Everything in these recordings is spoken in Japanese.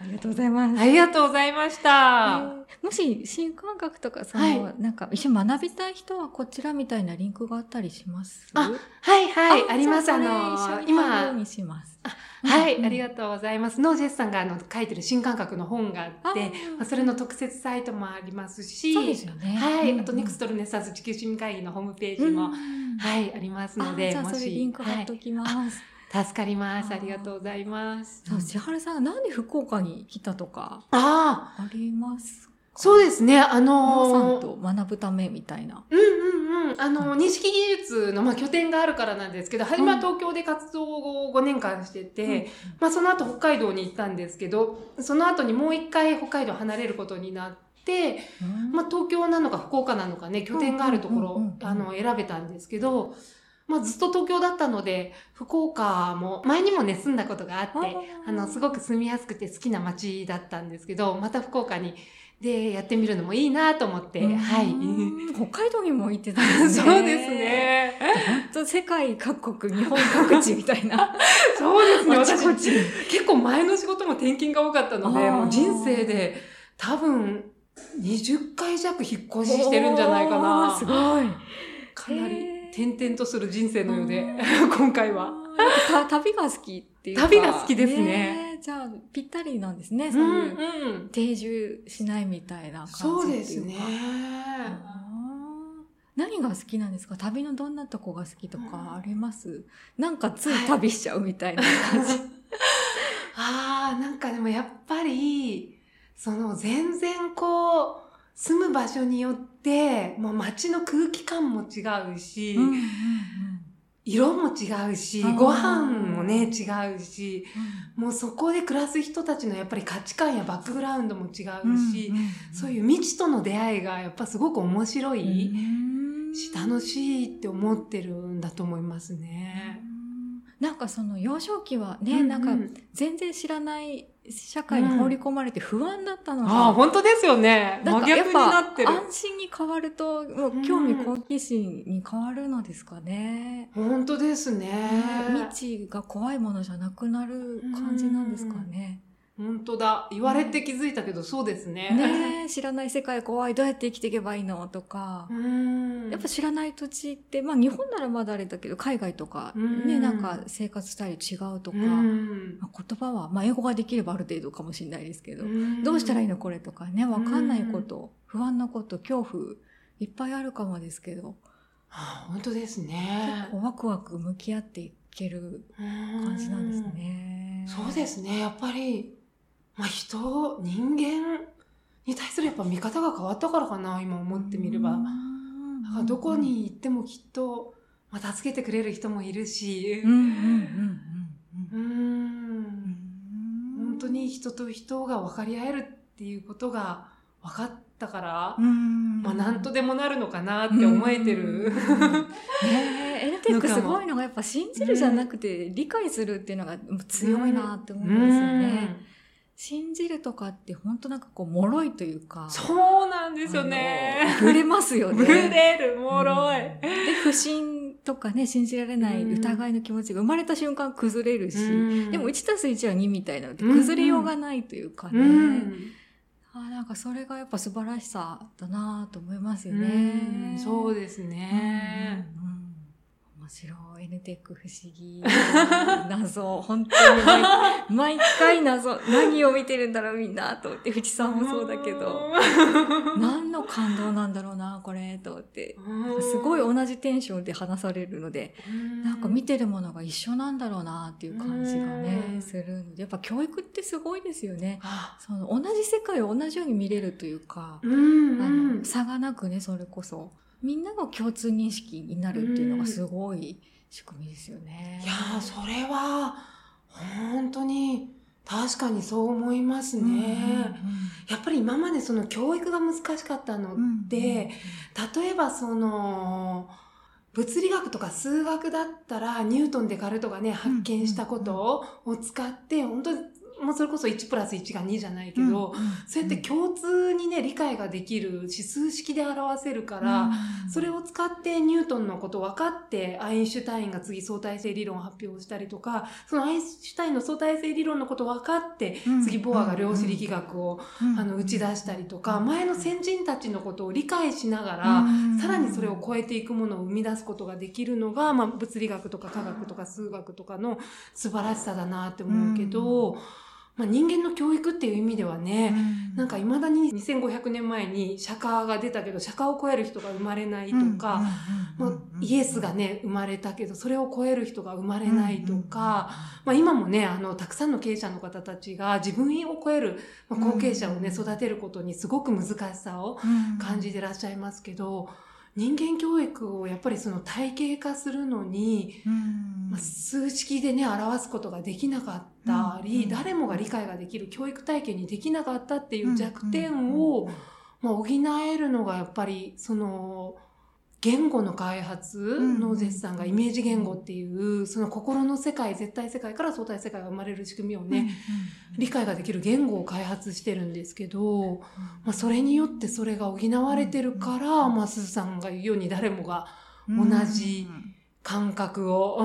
ありがとうございます。ありがとうございました。えーもし新感覚とかその、はなんか一緒に学びたい人はこちらみたいなリンクがあったりします？あはいはい、あります。あのそれ一緒にやるよう今、にします。はい、うんありがとうございます。ノージェスさんがあの書いてる新感覚の本があって、まあ、それの特設サイトもありますし、そうですよね。はい、あとネクスストルネサス地球市民会議のホームページも、はい、ありますので、じゃあもし、それリンク貼っときます。はい助かります。ありがとうございます。そう千春さんなんで福岡に来たとかああ、ありますか？そうですね。あノーさのんと学ぶためみたいな。うんうんうん。あの、認識技術の、まあ、拠点があるからなんですけど、はじめは東京で活動を5年間してて、まあ、その後北海道に行ったんですけど、その後にもう一回北海道離れることになって、うんまあ、東京なのか福岡なのかね、拠点があるところうんうんうんうん、あの、選べたんですけど、まあ、ずっと東京だったので、福岡も、前にもね、住んだことがあって、あの、すごく住みやすくて好きな街だったんですけど、また福岡に、で、やってみるのもいいなと思って、はい。うん北海道にも行ってたんですね。そうです。ね。本当世界各国、日本各地みたいな。そうですね。私、ち。結構前の仕事も転勤が多かったので、もう人生で多分20回弱引っ越ししてるんじゃないかな。すごい。かなり転々とする人生のようでう、今回は。旅が好きっていうか。旅が好きですねえじゃあ、ぴったりなんですね。うそういう、んうん。定住しないみたいな感じそう。ですね。何が好きなんですか？旅のどんなとこが好きとかあります、なんかつい旅しちゃうみたいな感じ。ああ、なんかでもやっぱり、その全然こう、住む場所によって、もう街の空気感も違うし、うんうんうん。色も違うし、ご飯もね、違うし、もうそこで暮らす人たちのやっぱり価値観やバックグラウンドも違うし、そういう未知との出会いがやっぱすごく面白いし、楽しいって思ってるんだと思いますね。なんかその幼少期はね、ううなんか全然知らない社会に放り込まれて不安だったのが、ああ、本当ですよね。真逆になってる。安心に変わると、もう興味好奇心に変わるのですかね。本当ですね。未知が怖いものじゃなくなる感じなんですかね。本当だ。言われて気づいたけど、そうですね。ねえ知らない世界怖い、どうやって生きていけばいいの？とかう。ん。やっぱ知らない土地って、まあ日本ならまだあれだけど、海外とか、うんね、なんか生活スタイル違うとか、うん、まあ、言葉は、まあ英語ができればある程度かもしれないですけど、んどうしたらいいのこれとかね、わかんないこと、不安なこと、恐怖、いっぱいあるかもですけど、あ本当ですね結。構ワクワク向き合っていける感じなんですね。そうですね。やっぱり、まあ人、人間に対するやっぱ見方が変わったからかな、今思ってみれば。うん。だからどこに行ってもきっと、まあ、助けてくれる人もいるし。本当に人と人が分かり合えるっていうことが分かったから、うん。まあ何とでもなるのかなって思えてる。ねえ、エルテックすごいのがやっぱ信じるじゃなくて理解するっていうのが強いなって思うんですよね。信じるとかって本当なんかこう、脆いというか。そうなんですよね。ぶれますよね。ぶれる、もろい。で、不信とかね、信じられないうん疑いの気持ちが生まれた瞬間崩れるし、うんでも1たす1は2みたいなのでうん崩れようがないというかね。うんあなんかそれがやっぱ素晴らしさだなと思いますようね。んそうですね。うんうんうん面白い。N テック不思議。謎。本当に毎 毎回謎。何を見てるんだろうみんなと思って。藤さんもそうだけど。何の感動なんだろうな、これ、と思って。うんすごい同じテンションで話されるので、うんなんか見てるものが一緒なんだろうなっていう感じがねう、んするので、やっぱ教育ってすごいですよね。あその同じ世界を同じように見れるというか、うんあうんの差がなくね、それこそ。みんなが共通認識になるっていうのがすごい仕組みですよね。いやーそれは本当に確かにそう思いますね。うんうんうんやっぱり今までその教育が難しかったのうんで、例えばその物理学とか数学だったらニュートン・デカルトがね発見したことを使って本当もうそれこそ1プラス1が2じゃないけど、そうやって共通にね、理解ができる指数式で表せるから、それを使ってニュートンのこと分かって、アインシュタインが次相対性理論を発表したりとか、そのアインシュタインの相対性理論のこと分かって、次ボアが量子力学を、あの打ち出したりとか、前の先人たちのことを理解しながら、さらにそれを超えていくものを生み出すことができるのが、まあ、物理学とか科学とか数学とかの素晴らしさだなって思うけど、まあ、人間の教育っていう意味ではね、なんか未だに2500年前に釈迦が出たけど、釈迦を超える人が生まれないとか、まあ、イエスがね、生まれたけど、それを超える人が生まれないとか、まあ、今もね、あの、たくさんの経営者の方たちが自分を超える、まあ、後継者をね、育てることにすごく難しさを感じてらっしゃいますけど、人間教育をやっぱりその体系化するのに、まあ、数式でね、表すことができなかったり、誰もが理解ができる教育体系にできなかったっていう弱点を、まあ、補えるのがやっぱり、その、言語の開発の絶賛がイメージ言語っていう、その心の世界、絶対世界から相対世界が生まれる仕組みをね、理解ができる言語を開発してるんですけど、まあ、それによってそれが補われてるから、まあ、すずさんが言うように誰もが同じ感覚を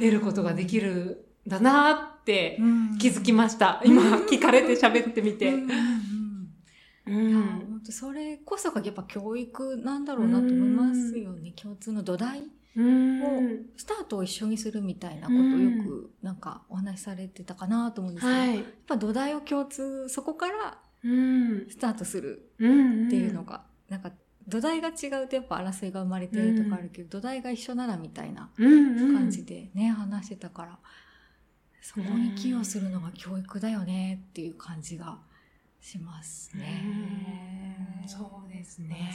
得ることができるんだなって気づきました。今聞かれて喋ってみて。うん、それこそがやっぱ教育なんだろうなと思いますよね。共通の土台をスタートを一緒にするみたいなことをよくなんかお話しされてたかなと思うんですけど、はい、やっぱ土台を共通、そこからスタートするっていうのが、なんか土台が違うとやっぱ争いが生まれてるとかあるけど、土台が一緒ならみたいな感じでね、話してたから、そこに寄与するのが教育だよねっていう感じが。しますね。そうですね。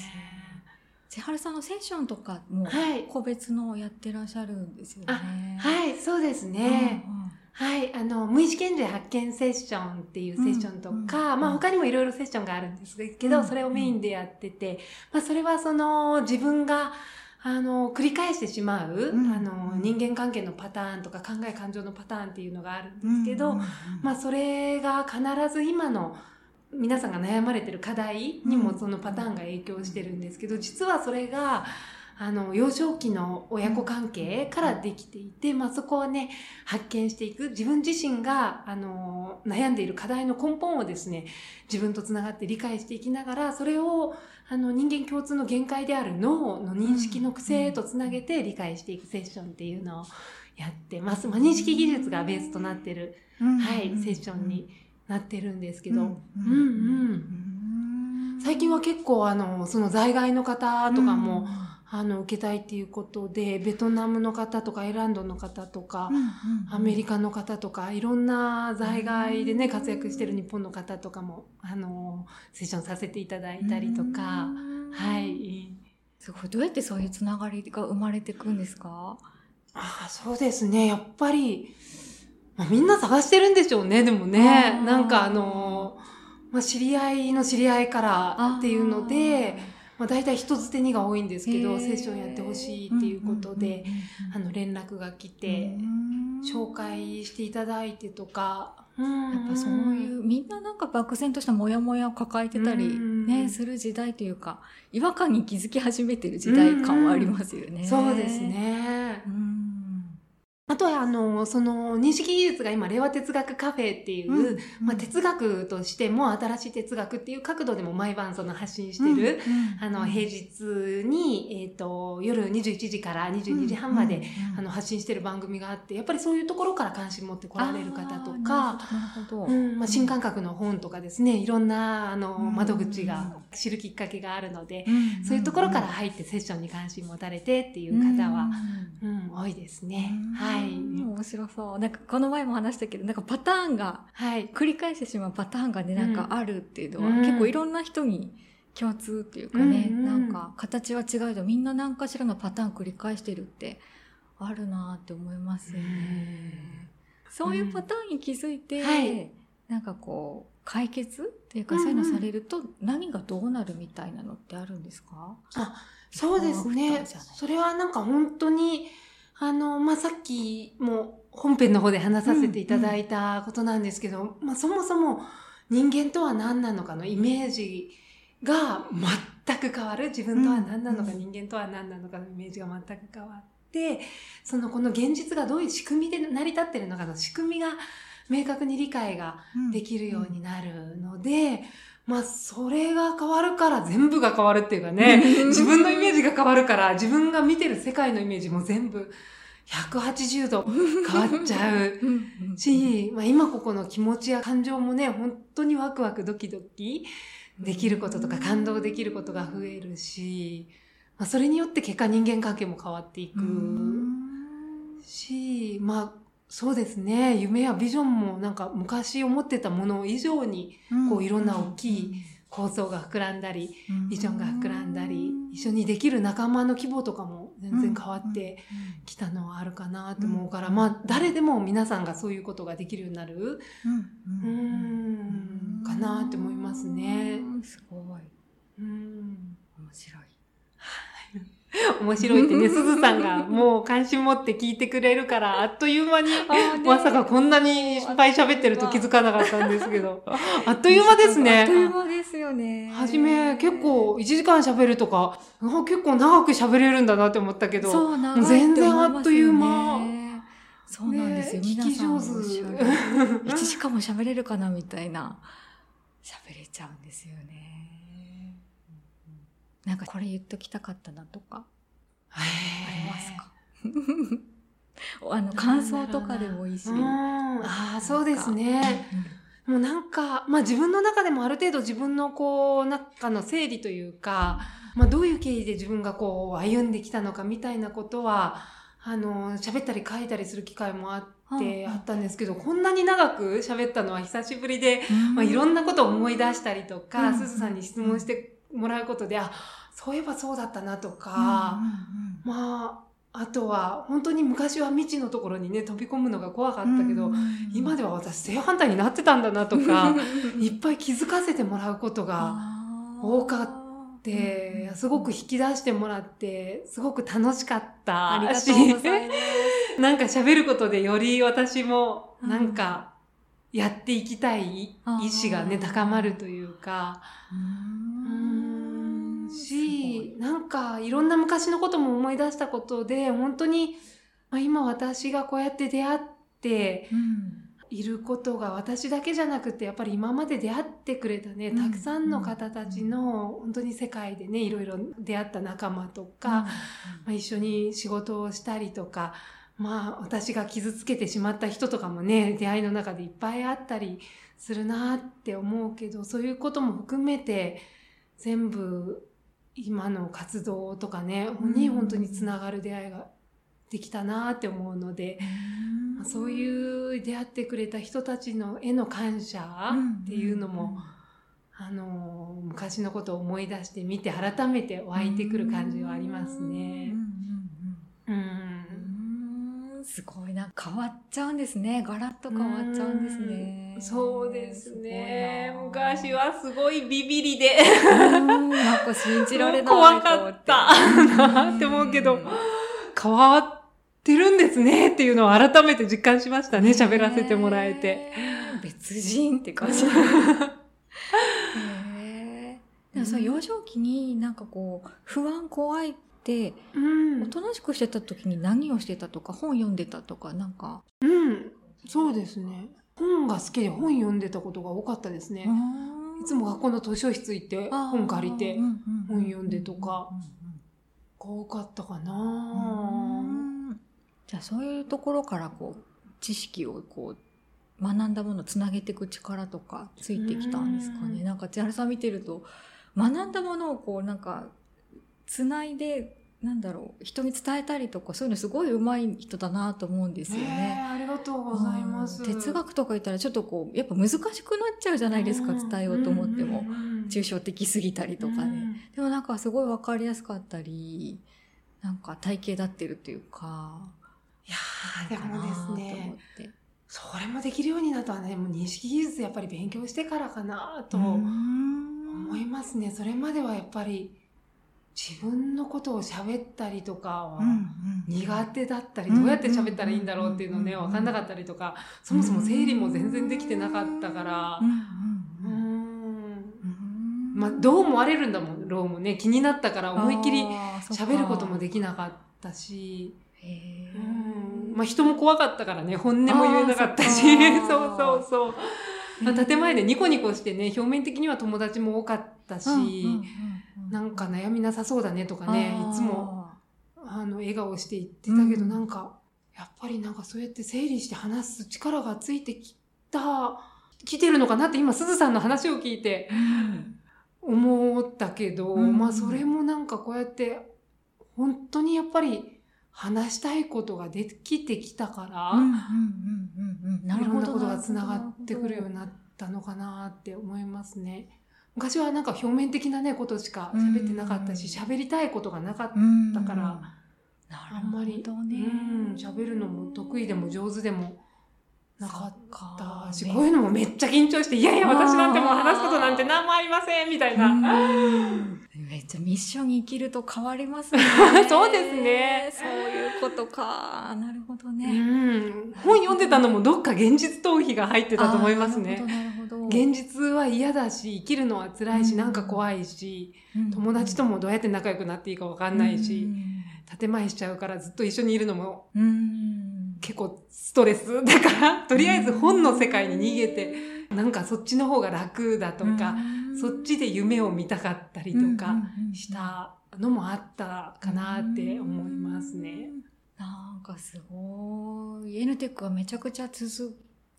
千春さんのセッションとかも個別のやってらっしゃるんですよね。はい、はい、そうですね。うんうん、はい、あの、無意識現在発見セッションっていうセッションとか、うん、まあ他にもいろいろセッションがあるんですけど、それをメインでやってて、まあそれはその自分があの、繰り返してしまう、うん、あの、人間関係のパターンとか考え感情のパターンっていうのがあるんですけど、まあそれが必ず今の皆さんが悩まれてる課題にもそのパターンが影響してるんですけど、実はそれが、あの、幼少期の親子関係からできていて、まあそこをね、発見していく。自分自身が、あの、悩んでいる課題の根本をですね、自分とつながって理解していきながら、それを、あの、人間共通の限界である脳の認識の癖とつなげて理解していくセッションっていうのをやってます。まあ、認識技術がベースとなってる、はい、セッションになってるんですけど、うんうん。最近は結構あの、その在外の方とかも、あの、受けたいっていうことで、ベトナムの方とか、アイランドの方とか、アメリカの方とか、いろんな在外でね、活躍してる日本の方とかも、あの、セッションさせていただいたりとか、はい。すごい。どうやってそういうつながりが生まれていくんですか？ああ、そうですね。やっぱり、まあ、みんな探してるんでしょうね、でもね。なんかあの、まあ、知り合いの知り合いからっていうので、まあ、大体人づてにが多いんですけど、セッションやってほしいっていうことで、あの、連絡が来て、紹介していただいてとか、やっぱそういう、みんななんか漠然としたモヤモヤを抱えてたり、ね、する時代というか、違和感に気づき始めてる時代感はありますよね。そうですね。あとは、あの、その、認識技術が今、令和哲学カフェっていう、うんうん、まあ、哲学としても、新しい哲学っていう角度でも毎晩その発信してる、うんうん、あの、平日に、えっ、ー、と、夜21時から22時半まで、あの、発信してる番組があって、やっぱりそういうところから関心持って来られる方とか、うん、まあ、新感覚の本とかですね、いろんな、あの、窓口が知るきっかけがあるので、そういうところから入ってセッションに関心持たれてっていう方は、うん、多いですね。はい。はい、面白そう。なんかこの前も話したけど、なんかパターンが、はい、繰り返してしまうパターンがね、なんかあるっていうのは、うん、結構いろんな人に共通っていうかね、うんうん、なんか形は違うけど、みんな何かしらのパターン繰り返してるってあるなって思いますよね。そういうパターンに気づいて、はい、なんかこう、解決っていうか、そういうのされると、何がどうなるみたいなのってあるんですか、あ、そうですね。それはなんか本当に、あの、まあ、さっきも本編の方で話させていただいたことなんですけど、まあ、そもそも人間とは何なのかのイメージが全く変わる。自分とは何なのか、人間とは何なのかのイメージが全く変わって、そのこの現実がどういう仕組みで成り立ってるのかの仕組みが明確に理解ができるようになるので、まあ、それが変わるから全部が変わるっていうかね、自分のイメージが変わるから、自分が見てる世界のイメージも全部180度変わっちゃうし、まあ、今ここの気持ちや感情もね、本当にワクワクドキドキできることとか感動できることが増えるし、まあ、それによって結果人間関係も変わっていくし、まあ、そうですね。夢やビジョンもなんか昔思ってたもの以上にこういろんな大きい構想が膨らんだり、ビジョンが膨らんだり、一緒にできる仲間の規模とかも全然変わってきたのはあるかなと思うから、まあ誰でも皆さんがそういうことができるようになる、うん、かなって思いますね。すごい。うん。面白い。面白いってね、すずさんがもう関心持って聞いてくれるから、あっという間に、まさかこんなにいっぱい喋ってると気づかなかったんですけど、あっという間ですね。あっという間ですよね。はじめ結構1時間喋るとか、あ結構長く喋れるんだなって思ったけど、そう長い全然あっという間。そうなんですよ。ね、皆さん聞き上手。1時間も喋れるかなみたいな。喋れちゃうんですよね。なんかこれ言っときたかったなとか、ありますか？あの、感想とかでもいいし。ああ、そうですね。もうなんか、まあ自分の中でもある程度自分のこう、中の整理というか、まあどういう経緯で自分がこう歩んできたのかみたいなことは、あの、喋ったり書いたりする機会もあって、あったんですけど、こんなに長く喋ったのは久しぶりで、まあいろんなことを思い出したりとか、すずさんに質問してもらうことで、あ、そういえばそうだったなとか、まあ、あとは、本当に昔は未知のところにね、飛び込むのが怖かったけど、今では私正反対になってたんだなとか、いっぱい気づかせてもらうことが多かって、すごく引き出してもらって、すごごく楽しかったありがとうございます。なんか喋ることでより私も、なんか、やっていきたい意志がね、高まるというか、し、なんかいろんな昔のことも思い出したことで、本当に、まあ、今私がこうやって出会っていることが私だけじゃなくて、やっぱり今まで出会ってくれたね、たくさんの方たちの、本当に世界でね、いろいろ出会った仲間とか、まあ、一緒に仕事をしたりとか、まあ私が傷つけてしまった人とかもね、出会いの中でいっぱいあったりするなって思うけど、そういうことも含めて、全部今の活動とかね、に本当につながる出会いができたなって思うので、まあそういう出会ってくれた人たちのへの感謝っていうのも、あの、昔のことを思い出してみて改めて湧いてくる感じはありますね。うん。すごいな。変わっちゃうんですね。ガラッと変わっちゃうんですね。そうですね。昔はすごいビビりで。なんか信じられない怖かったなって思うけど、変わってるんですねっていうのを改めて実感しましたね。喋らせてもらえて。別人って感じ。でもその幼少期になんかこう、不安怖いうん、おとなしくしてた時に何をしてたとか、本読んでたとか、なんか。うん、そうですね。本が好きで本読んでたことが多かったですね。いつも学校の図書室行って本借りて本読んでとか、多かったかなじゃあそういうところからこう、知識をこう、学んだものをつなげていく力とかついてきたんですかね。なんか千原さん見てると、学んだものをこうなんか、つないで、なんだろう、人に伝えたりとか、そういうのすごい上手い人だなと思うんですよね。ありがとうございます。哲学とか言ったらちょっとこう、やっぱ難しくなっちゃうじゃないですか、伝えようと思っても。抽象的すぎたりとかね。でもなんかすごいわかりやすかったり、なんか体系立ってるというか。いやー、でもですね。それもできるようになったね、もう認識技術やっぱり勉強してからかなと思いますね。それまではやっぱり自分のことを喋ったりとかは苦手だったり、うんどうやって喋ったらいいんだろうっていうのね、うんわかんなかったりとか、そもそも整理も全然できてなかったから。う、んまあ、どう思われるんだもん、ローもね。気になったから思いっきり喋ることもできなかったし、うん。まあ人も怖かったからね、本音も言えなかったし、そ そうそうそう。まあ、建前でニコニコしてね、表面的には友達も多かったし、なんか悩みなさそうだねとかね、いつも、あの、笑顔して言ってたけど、うん。なんか、やっぱりなんかそうやって整理して話す力がついてきた、来てるのかなって今、すずさんの話を聞いてうん。思ったけど、うん。まあそれもなんかこうやって、本当にやっぱり話したいことができてきたから、いるほどろんなことがつながってくるようになったのかなって思いますね。昔はなんか表面的なね、ことしか喋ってなかったし、うん喋りたいことがなかったからなあんまり、喋るのも得意でも上手でもなかっそたし、ねこういうのもめっちゃ緊張して、いやいや、私なんてもう話すことなんて何もありませんみたいな。うん。めっちゃミッションに生きると変わりますね。そうですね。そういうことか。なるほどうね。ん、本読んでたのもどっか現実逃避が入ってたと思いますね。なるほど、なるほど。現実は嫌だし、生きるのは辛いし、うんなんか怖いし、うん友達ともどうやって仲良くなっていいかわかんないし、建前しちゃうからずっと一緒にいるのもうん。うん。結構ストレスだから、とりあえず本の世界に逃げて、なんかそっちの方が楽だとか、そっちで夢を見たかったりとかしたのもあったかなって思いますね。。なんかすごい。N テックはめちゃくちゃ続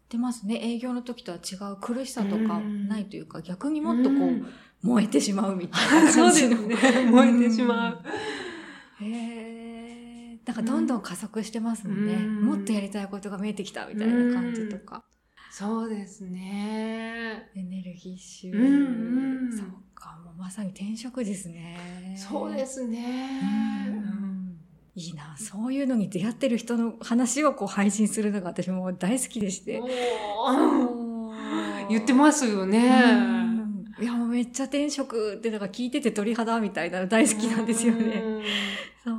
ってますね。営業の時とは違う苦しさとかないというか、逆にもっとこう、うん燃えてしまうみたいな そう感じの。ですね。燃えてしまう。へえ。なんかどんどん加速してますもんね。うんもっとやりたいことが見えてきたみたいな感じとか。そうですね。エネルギッシュ。うんうんそっか、もうまさに転職ですね。そうですね。うんいいな。そういうのに出会ってる人の話をこう配信するのが私も大好きでして。言ってますよね。うんいや、もうめっちゃ転職ってなんか聞いてて鳥肌みたいなの大好きなんですよね。そ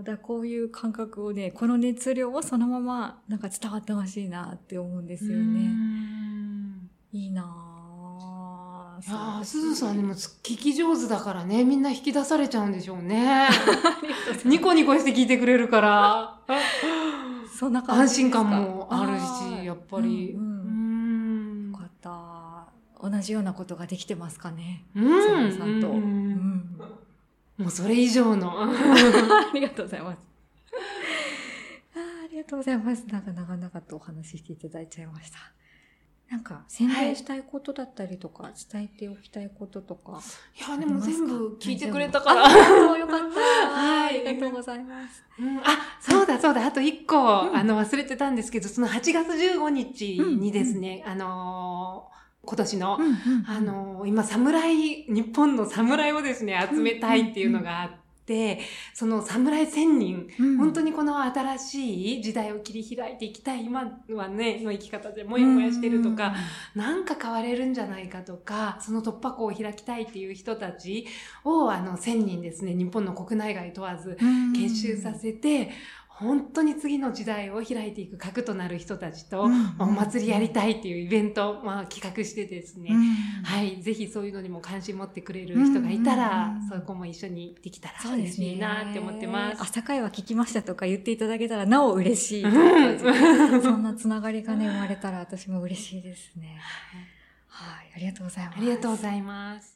う。だこういう感覚をね、この熱量をそのままなんか伝わってほしいなって思うんですようね。んいいなぁ。いやー、そうすずさんでも聞き上手だからね、みんな引き出されちゃうんでしょうね。ニコニコして聞いてくれるから。そんな感じ安心感もあるし、やっぱり。うんうんうんよかった。同じようなことができてますかね？うんさんと。ううんんもうそれ以上の。ありがとうございます。ありがとうございます。なんか長々とお話ししていただいちゃいました。なんか宣伝したいことだったりとか、伝えておきたいこととか。いや、でも全部聞いてくれたかあら。よかった。はい。ありがとうございます。うん。あ、そうだそうだ、あと一個、うん。あの、忘れてたんですけど、その8月15日にですね、あのー今年の、あのー今、侍、日本の侍をですね、集めたいっていうのがあって、その侍1000人、うん、本当にこの新しい時代を切り開いていきたい、今はね、の生き方でもやもやしてるとか、なんか変われるんじゃないかとか、その突破口を開きたいっていう人たちを、あの、1000人ですね、日本の国内外問わず、うん、結集させて、本当に次の時代を開いていく核となる人たちと、お祭りやりたいっていうイベントを、まあ、企画してですね、うんはい、ぜひそういうのにも関心持ってくれる人がいたら、うんそこも一緒にできたらそうですね。嬉しいなって思ってます。朝会話聞きましたとか言っていただけたらなお嬉しい。うんそんなつながりがね、生まれたら私も嬉しいですね。はい、ありがとうございます。ありがとうございます。